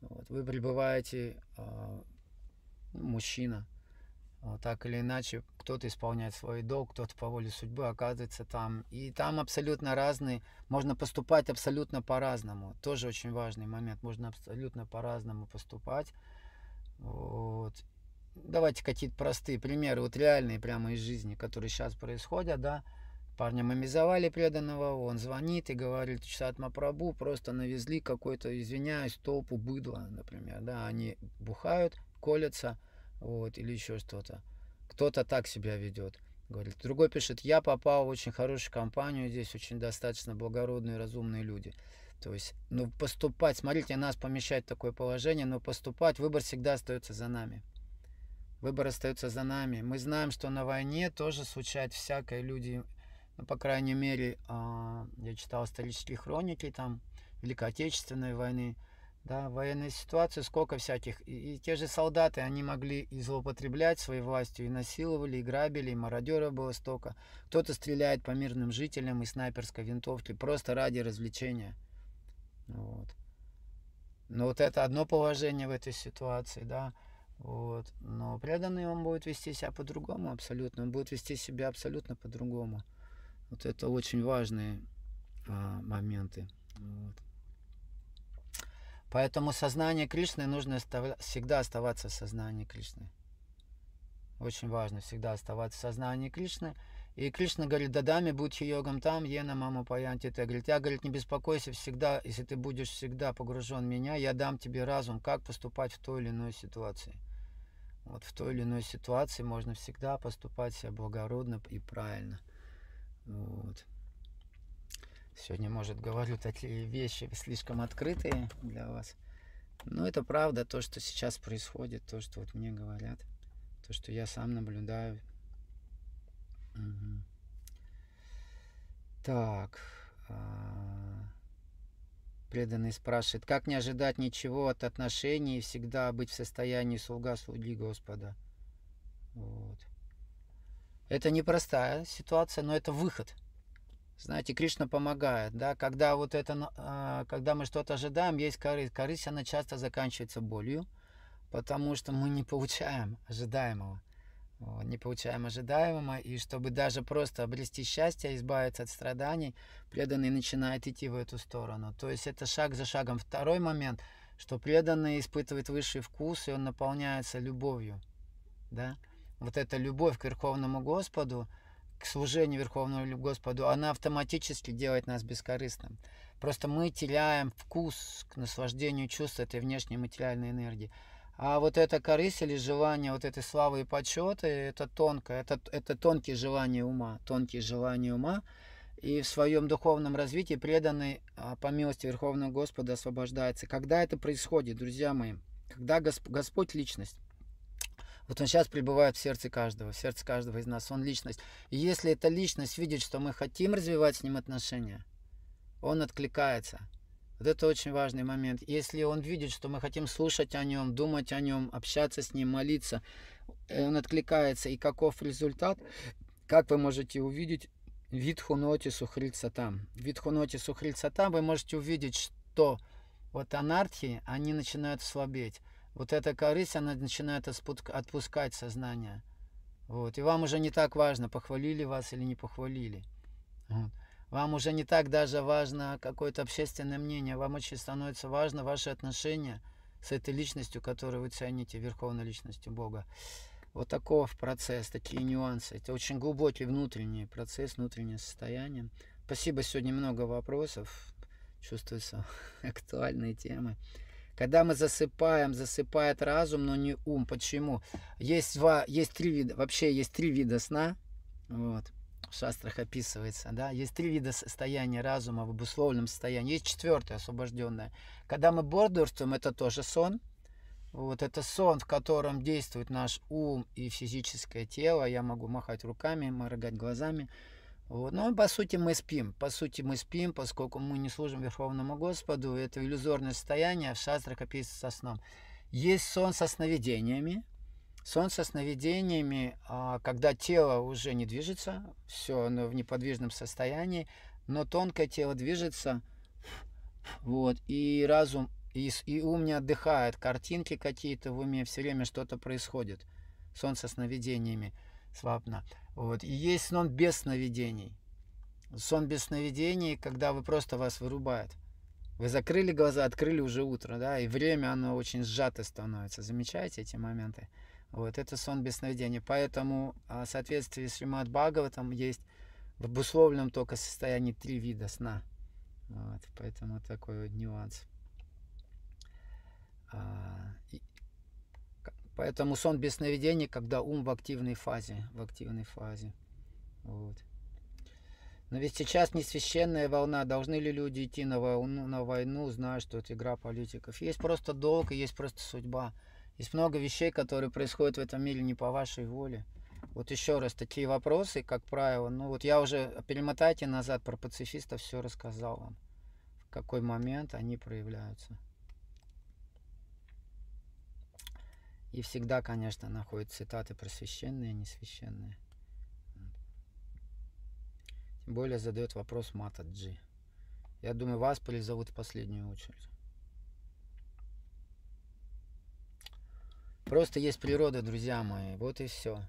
вот, вы пребываете, а, мужчина, вот, так или иначе, кто-то исполняет свой долг, кто-то по воле судьбы оказывается там. И там абсолютно разные, можно поступать абсолютно по-разному. Тоже очень важный момент, можно абсолютно по-разному поступать. Вот. Давайте какие-то простые примеры, вот реальные прямо из жизни, которые сейчас происходят, да. Парня мамизовали преданного, он звонит и говорит, часат Мапрабу просто навезли какой-то, извиняюсь, толпу быдла, например, да, они бухают, колятся, вот, или еще что-то. Кто-то так себя ведет. Говорит. Другой пишет, я попал в очень хорошую компанию, здесь очень достаточно благородные, разумные люди. То есть, ну, поступать, смотрите, нас помещает в такое положение, но поступать, выбор всегда остается за нами. Выбор остается за нами. Мы знаем, что на войне тоже случается всякое. Люди, ну, по крайней мере, э, я читал исторические хроники там Великой Отечественной войны, да, военной ситуации, сколько всяких. И, и те же солдаты, они могли и злоупотреблять своей властью, и насиловали, и грабили, и мародеров было столько. Кто-то стреляет по мирным жителям из снайперской винтовки просто ради развлечения. Вот. Но вот это одно положение в этой ситуации, да. Вот. Но преданный он будет вести себя по-другому абсолютно. Он будет вести себя абсолютно по-другому. Вот это очень важные а, моменты. Вот. Поэтому сознание Кришны нужно всегда оставаться в сознании Кришны. Очень важно всегда оставаться в сознании Кришны. И Кришна говорит, дадами будь йогам там, ена маму паянти ты. Говорит, я, говорит, не беспокойся всегда, если ты будешь всегда погружен в меня, я дам тебе разум, как поступать в той или иной ситуации. Вот в той или иной ситуации можно всегда поступать себя благородно и правильно. Вот. Сегодня, может, говорю такие вещи слишком открытые для вас. Но это правда, то, что сейчас происходит, то, что вот мне говорят, то, что я сам наблюдаю. Угу. Так. А... Преданный спрашивает, как не ожидать ничего от отношений и всегда быть в состоянии слуга слуги Господа? Вот. Это непростая ситуация, но это выход – знаете, Кришна помогает, да, когда вот это, а, когда мы что-то ожидаем, есть корысть. Корысть, она часто заканчивается болью, потому что мы не получаем ожидаемого. Не получаем ожидаемого, и чтобы даже просто обрести счастье, избавиться от страданий, преданный начинает идти в эту сторону. То есть это шаг за шагом. Второй момент, что преданный испытывает высший вкус, и он наполняется любовью. Да? Вот эта любовь к Верховному Господу – к служению Верховному Господу, она автоматически делает нас бескорыстным. Просто мы теряем вкус к наслаждению чувств этой внешней материальной энергии. А вот эта корысть или желание вот этой славы и почета, это тонкое, это, это тонкие желания ума. Тонкие желания ума, и в своем духовном развитии преданный а, по милости Верховного Господа освобождается. Когда это происходит, друзья мои? Когда Госп Господь личность. Вот он сейчас пребывает в сердце каждого, в сердце каждого из нас. Он личность. И если эта личность видит, что мы хотим развивать с ним отношения, он откликается. Вот это очень важный момент. Если он видит, что мы хотим слушать о нем, думать о нем, общаться с ним, молиться, он откликается. И каков результат? Как вы можете увидеть Витхуноти Сухрильцатам. Витхуноти Сухрильцатам вы можете увидеть, что вот анархии, они начинают слабеть. Вот эта корысть, она начинает отпускать сознание. Вот. И вам уже не так важно, похвалили вас или не похвалили. Вот. Вам уже не так даже важно какое-то общественное мнение. Вам очень становится важно ваши отношения с этой личностью, которую вы цените, верховной личностью Бога. Вот таков процесс, такие нюансы. Это очень глубокий внутренний процесс, внутреннее состояние. Спасибо, сегодня много вопросов. Чувствуются актуальные темы. Когда мы засыпаем, засыпает разум, но не ум. Почему? Есть два, есть три вида, вообще есть три вида сна. Вот. В шастрах описывается, да. Есть три вида состояния разума в обусловленном состоянии. Есть четвертое, освобожденное. Когда мы бодрствуем, это тоже сон. Вот это сон, в котором действует наш ум и физическое тело. Я могу махать руками, моргать глазами. Вот. Но по сути мы спим. По сути мы спим, поскольку мы не служим Верховному Господу. Это иллюзорное состояние в шастрах описывается со сном. Есть сон со сновидениями. Сон со сновидениями, а, когда тело уже не движется, все оно в неподвижном состоянии, но тонкое тело движется, вот, и разум и, и ум не отдыхает, картинки какие-то в уме, все время что-то происходит. Сон со сновидениями, слабно. Вот. И есть сон без сновидений. Сон без сновидений, когда вы просто вас вырубает. Вы закрыли глаза, открыли уже утро, да, и время оно очень сжато становится. Замечаете эти моменты? Вот, это сон без сновидений. Поэтому а, в соответствии с Римат Бхагаватом есть в обусловленном только состоянии три вида сна. Вот, поэтому такой вот нюанс. Поэтому сон без сновидений, когда ум в активной фазе. В активной фазе. Вот. Но ведь сейчас не священная волна. Должны ли люди идти на войну, на войну, зная, что это игра политиков? Есть просто долг и есть просто судьба. Есть много вещей, которые происходят в этом мире не по вашей воле. Вот еще раз, такие вопросы, как правило, ну вот я уже, перемотайте назад, про пацифистов все рассказал вам. В какой момент они проявляются. И всегда, конечно, находят цитаты про священные и несвященные. Тем более задает вопрос Мата Джи. Я думаю, вас призовут в последнюю очередь. Просто есть природа, друзья мои. Вот и все.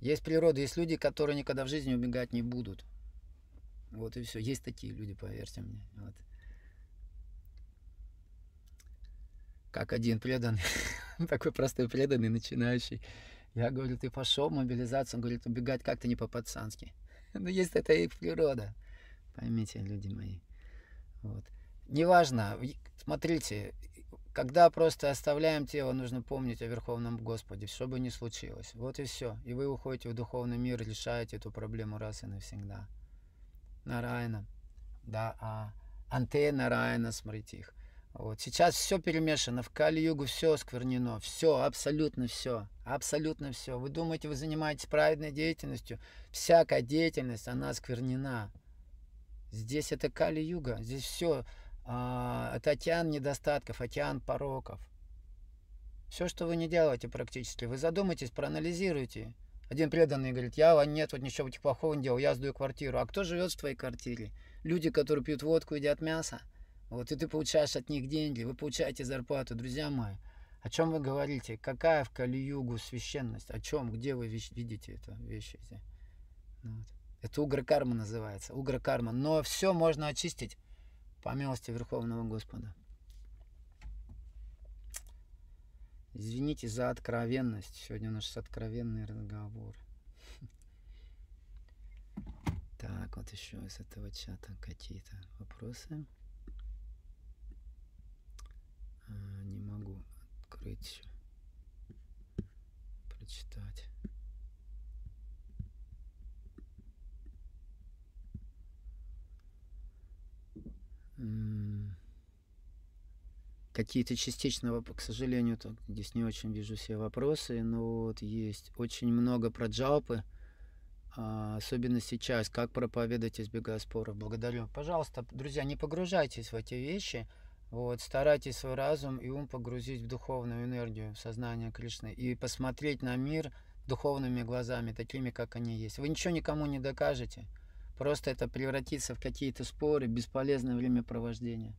Есть природа, есть люди, которые никогда в жизни убегать не будут. Вот и все. Есть такие люди, поверьте мне. Вот. Как один преданный такой простой преданный, начинающий. Я говорю, ты пошел мобилизацию, он говорит, убегать как-то не по-пацански. Ну, есть это их природа. Поймите, люди мои. Вот. Неважно, смотрите, когда просто оставляем тело, нужно помнить о Верховном Господе, что бы ни случилось. Вот и все. И вы уходите в духовный мир, решаете эту проблему раз и навсегда. Нарайна. Да, а антенна Нарайна, смотрите их. Вот. Сейчас все перемешано, в Кали-Югу все осквернено, все, абсолютно все, абсолютно все. Вы думаете, вы занимаетесь праведной деятельностью? Всякая деятельность, она осквернена. Здесь это Кали-Юга, здесь все, а, это океан недостатков, океан пороков. Все, что вы не делаете практически, вы задумайтесь, проанализируйте. Один преданный говорит, я нет, вот ничего плохого не делал, я сдаю квартиру. А кто живет в твоей квартире? Люди, которые пьют водку, едят мясо. Вот и ты получаешь от них деньги, вы получаете зарплату, друзья мои. О чем вы говорите? Какая в Кали-Югу священность? О чем? Где вы видите это вещи эти? Ну вот. Это угрокарма называется. Угрокарма. Но все можно очистить по милости Верховного Господа. Извините за откровенность. Сегодня у нас откровенный разговор. Так, вот еще из этого чата какие-то вопросы. А, не могу открыть прочитать какие-то частично, к сожалению, так, здесь не очень вижу все вопросы, но вот есть очень много про джалпы, а, особенно сейчас, как проповедовать, избегая споров. Благодарю. Пожалуйста, друзья, не погружайтесь в эти вещи, вот, старайтесь свой разум и ум погрузить в духовную энергию, в сознание Кришны и посмотреть на мир духовными глазами, такими, как они есть. Вы ничего никому не докажете, просто это превратится в какие-то споры, бесполезное времяпровождение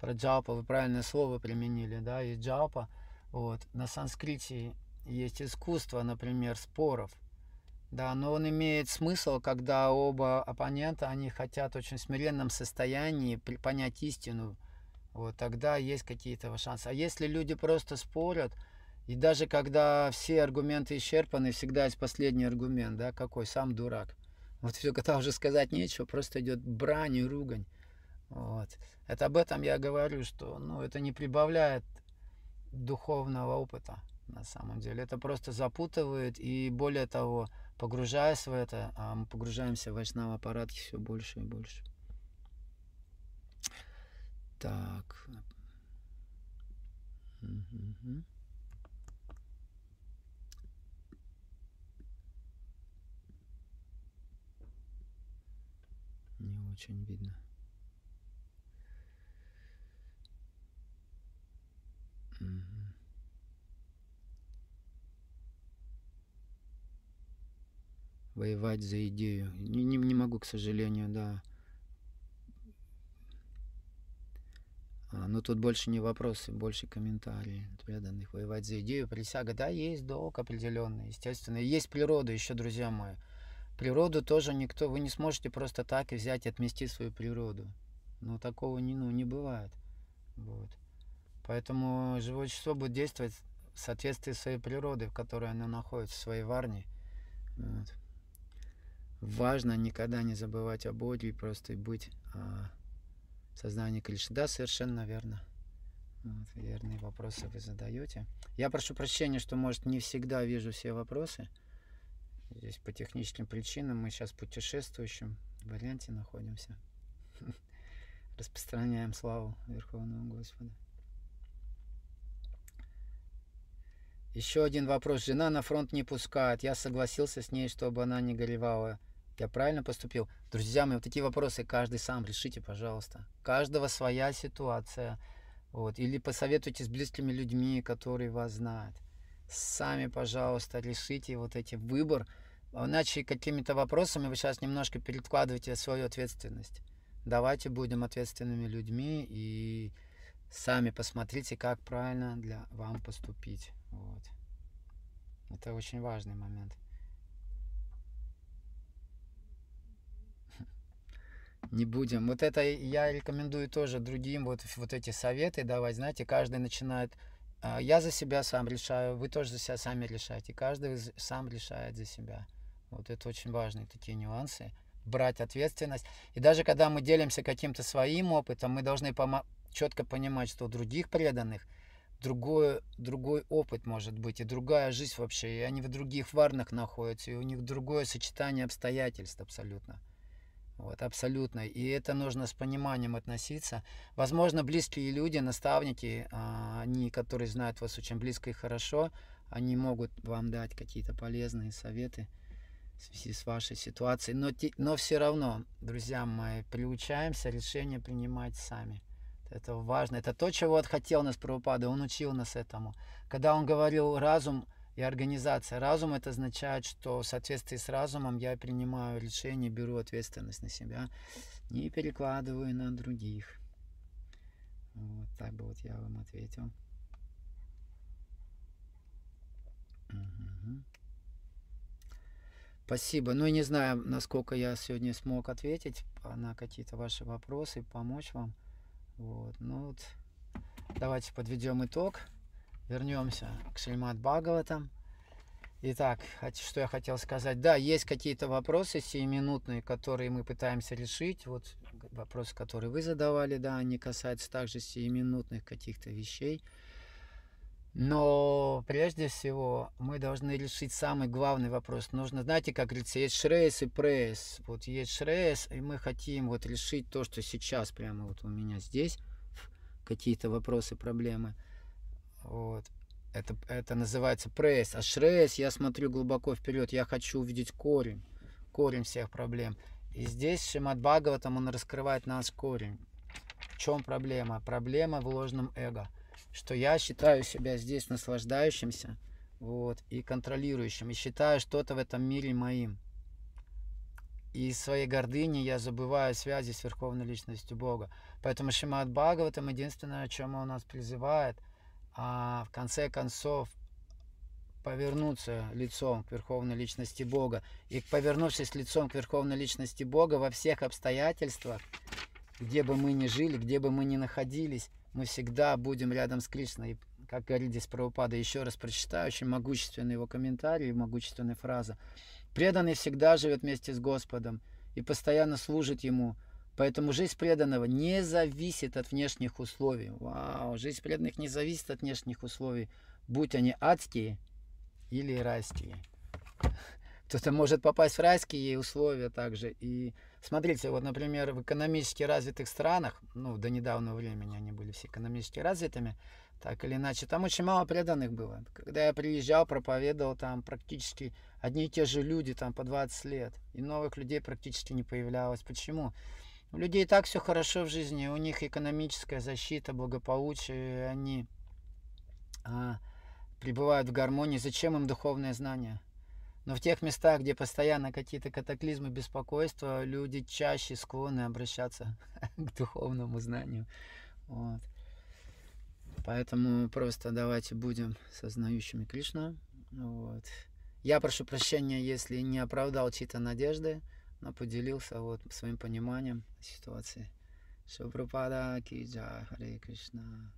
про джалпа вы правильное слово применили, да, и джалпа. Вот. На санскрите есть искусство, например, споров. Да, но он имеет смысл, когда оба оппонента, они хотят в очень смиренном состоянии понять истину. Вот, тогда есть какие-то шансы. А если люди просто спорят, и даже когда все аргументы исчерпаны, всегда есть последний аргумент, да, какой? Сам дурак. Вот все, когда уже сказать нечего, просто идет брань и ругань. Вот. Это об этом я говорю, что ну, это не прибавляет духовного опыта на самом деле. Это просто запутывает и более того, погружаясь в это, а мы погружаемся в вайшнав аппарат все больше и больше. Так. Угу. Не очень видно. Воевать за идею. Не, не, не могу, к сожалению, да. Но тут больше не вопросы, больше комментарии преданных. Воевать за идею, присяга. Да, есть долг определенный, естественно. есть природа еще, друзья мои. Природу тоже никто, вы не сможете просто так взять и отместить свою природу. Но такого не, ну, не бывает. Вот. Поэтому живое существо будет действовать в соответствии с своей природой, в которой оно находится, в своей варне. Вот. Важно никогда не забывать о Боге и просто быть а, в сознании Кришны. Да, совершенно верно. Вот, верные вопросы вы задаете. Я прошу прощения, что, может, не всегда вижу все вопросы. Здесь по техническим причинам мы сейчас в путешествующем варианте находимся. Распространяем славу Верховного Господа. Еще один вопрос. Жена на фронт не пускает. Я согласился с ней, чтобы она не горевала. Я правильно поступил? Друзья мои, вот такие вопросы каждый сам решите, пожалуйста. Каждого своя ситуация. Вот. Или посоветуйте с близкими людьми, которые вас знают. Сами, пожалуйста, решите вот эти выбор. Иначе какими-то вопросами вы сейчас немножко перекладываете свою ответственность. Давайте будем ответственными людьми и сами посмотрите, как правильно для вам поступить. Вот. Это очень важный момент. Не будем. Вот это я рекомендую тоже другим вот, вот эти советы давать. Знаете, каждый начинает... А, я за себя сам решаю, вы тоже за себя сами решаете. Каждый сам решает за себя. Вот это очень важные такие нюансы. Брать ответственность. И даже когда мы делимся каким-то своим опытом, мы должны четко понимать, что у других преданных – другой, другой опыт может быть, и другая жизнь вообще, и они в других варнах находятся, и у них другое сочетание обстоятельств абсолютно. Вот, абсолютно. И это нужно с пониманием относиться. Возможно, близкие люди, наставники, а, они, которые знают вас очень близко и хорошо, они могут вам дать какие-то полезные советы в связи с вашей ситуацией. Но, но все равно, друзья мои, приучаемся решения принимать сами. Это важно. Это то, чего вот хотел нас Прабхупада. Он учил нас этому. Когда он говорил разум и организация. Разум это означает, что в соответствии с разумом я принимаю решение, беру ответственность на себя и перекладываю на других. Вот так бы вот я вам ответил. Спасибо. Ну, не знаю, насколько я сегодня смог ответить на какие-то ваши вопросы, помочь вам. Вот, ну вот, давайте подведем итог. Вернемся к Шримад Бхагаватам. Итак, что я хотел сказать. Да, есть какие-то вопросы сиюминутные, которые мы пытаемся решить. Вот вопросы, которые вы задавали, да, они касаются также сиюминутных каких-то вещей. Но прежде всего мы должны решить самый главный вопрос. Нужно, знаете, как говорится, есть шрейс и пресс. Вот есть шрейс, и мы хотим вот решить то, что сейчас прямо вот у меня здесь какие-то вопросы, проблемы. Вот. Это, это называется пресс. А шрейс, я смотрю глубоко вперед, я хочу увидеть корень, корень всех проблем. И здесь Шимат Бхагаватам, он раскрывает наш корень. В чем проблема? Проблема в ложном эго. Что я считаю себя здесь наслаждающимся вот, и контролирующим. И считаю что-то в этом мире моим. И из своей гордыни я забываю связи с Верховной Личностью Бога. Поэтому Шимат Бхагаватам единственное, о чем он нас призывает, а в конце концов повернуться лицом к Верховной Личности Бога. И повернувшись лицом к Верховной Личности Бога во всех обстоятельствах, где бы мы ни жили, где бы мы ни находились, мы всегда будем рядом с Кришной. Как говорит здесь Прабхупада, еще раз прочитаю, очень могущественный его комментарий, могущественная фраза. Преданный всегда живет вместе с Господом и постоянно служит Ему. Поэтому жизнь преданного не зависит от внешних условий. Вау, жизнь преданных не зависит от внешних условий, будь они адские или райские. Кто-то может попасть в райские условия также. И смотрите, вот, например, в экономически развитых странах, ну, до недавнего времени они были все экономически развитыми, так или иначе, там очень мало преданных было. Когда я приезжал, проповедовал, там практически одни и те же люди, там по 20 лет. И новых людей практически не появлялось. Почему? У людей так все хорошо в жизни, у них экономическая защита, благополучие, они а, пребывают в гармонии. Зачем им духовное знание? Но в тех местах, где постоянно какие-то катаклизмы, беспокойства, люди чаще склонны обращаться к духовному знанию. Вот. Поэтому просто давайте будем сознающими Кришну. Вот. Я прошу прощения, если не оправдал чьи-то надежды, но поделился вот своим пониманием ситуации. Шупрапада Киджа Харе Кришна.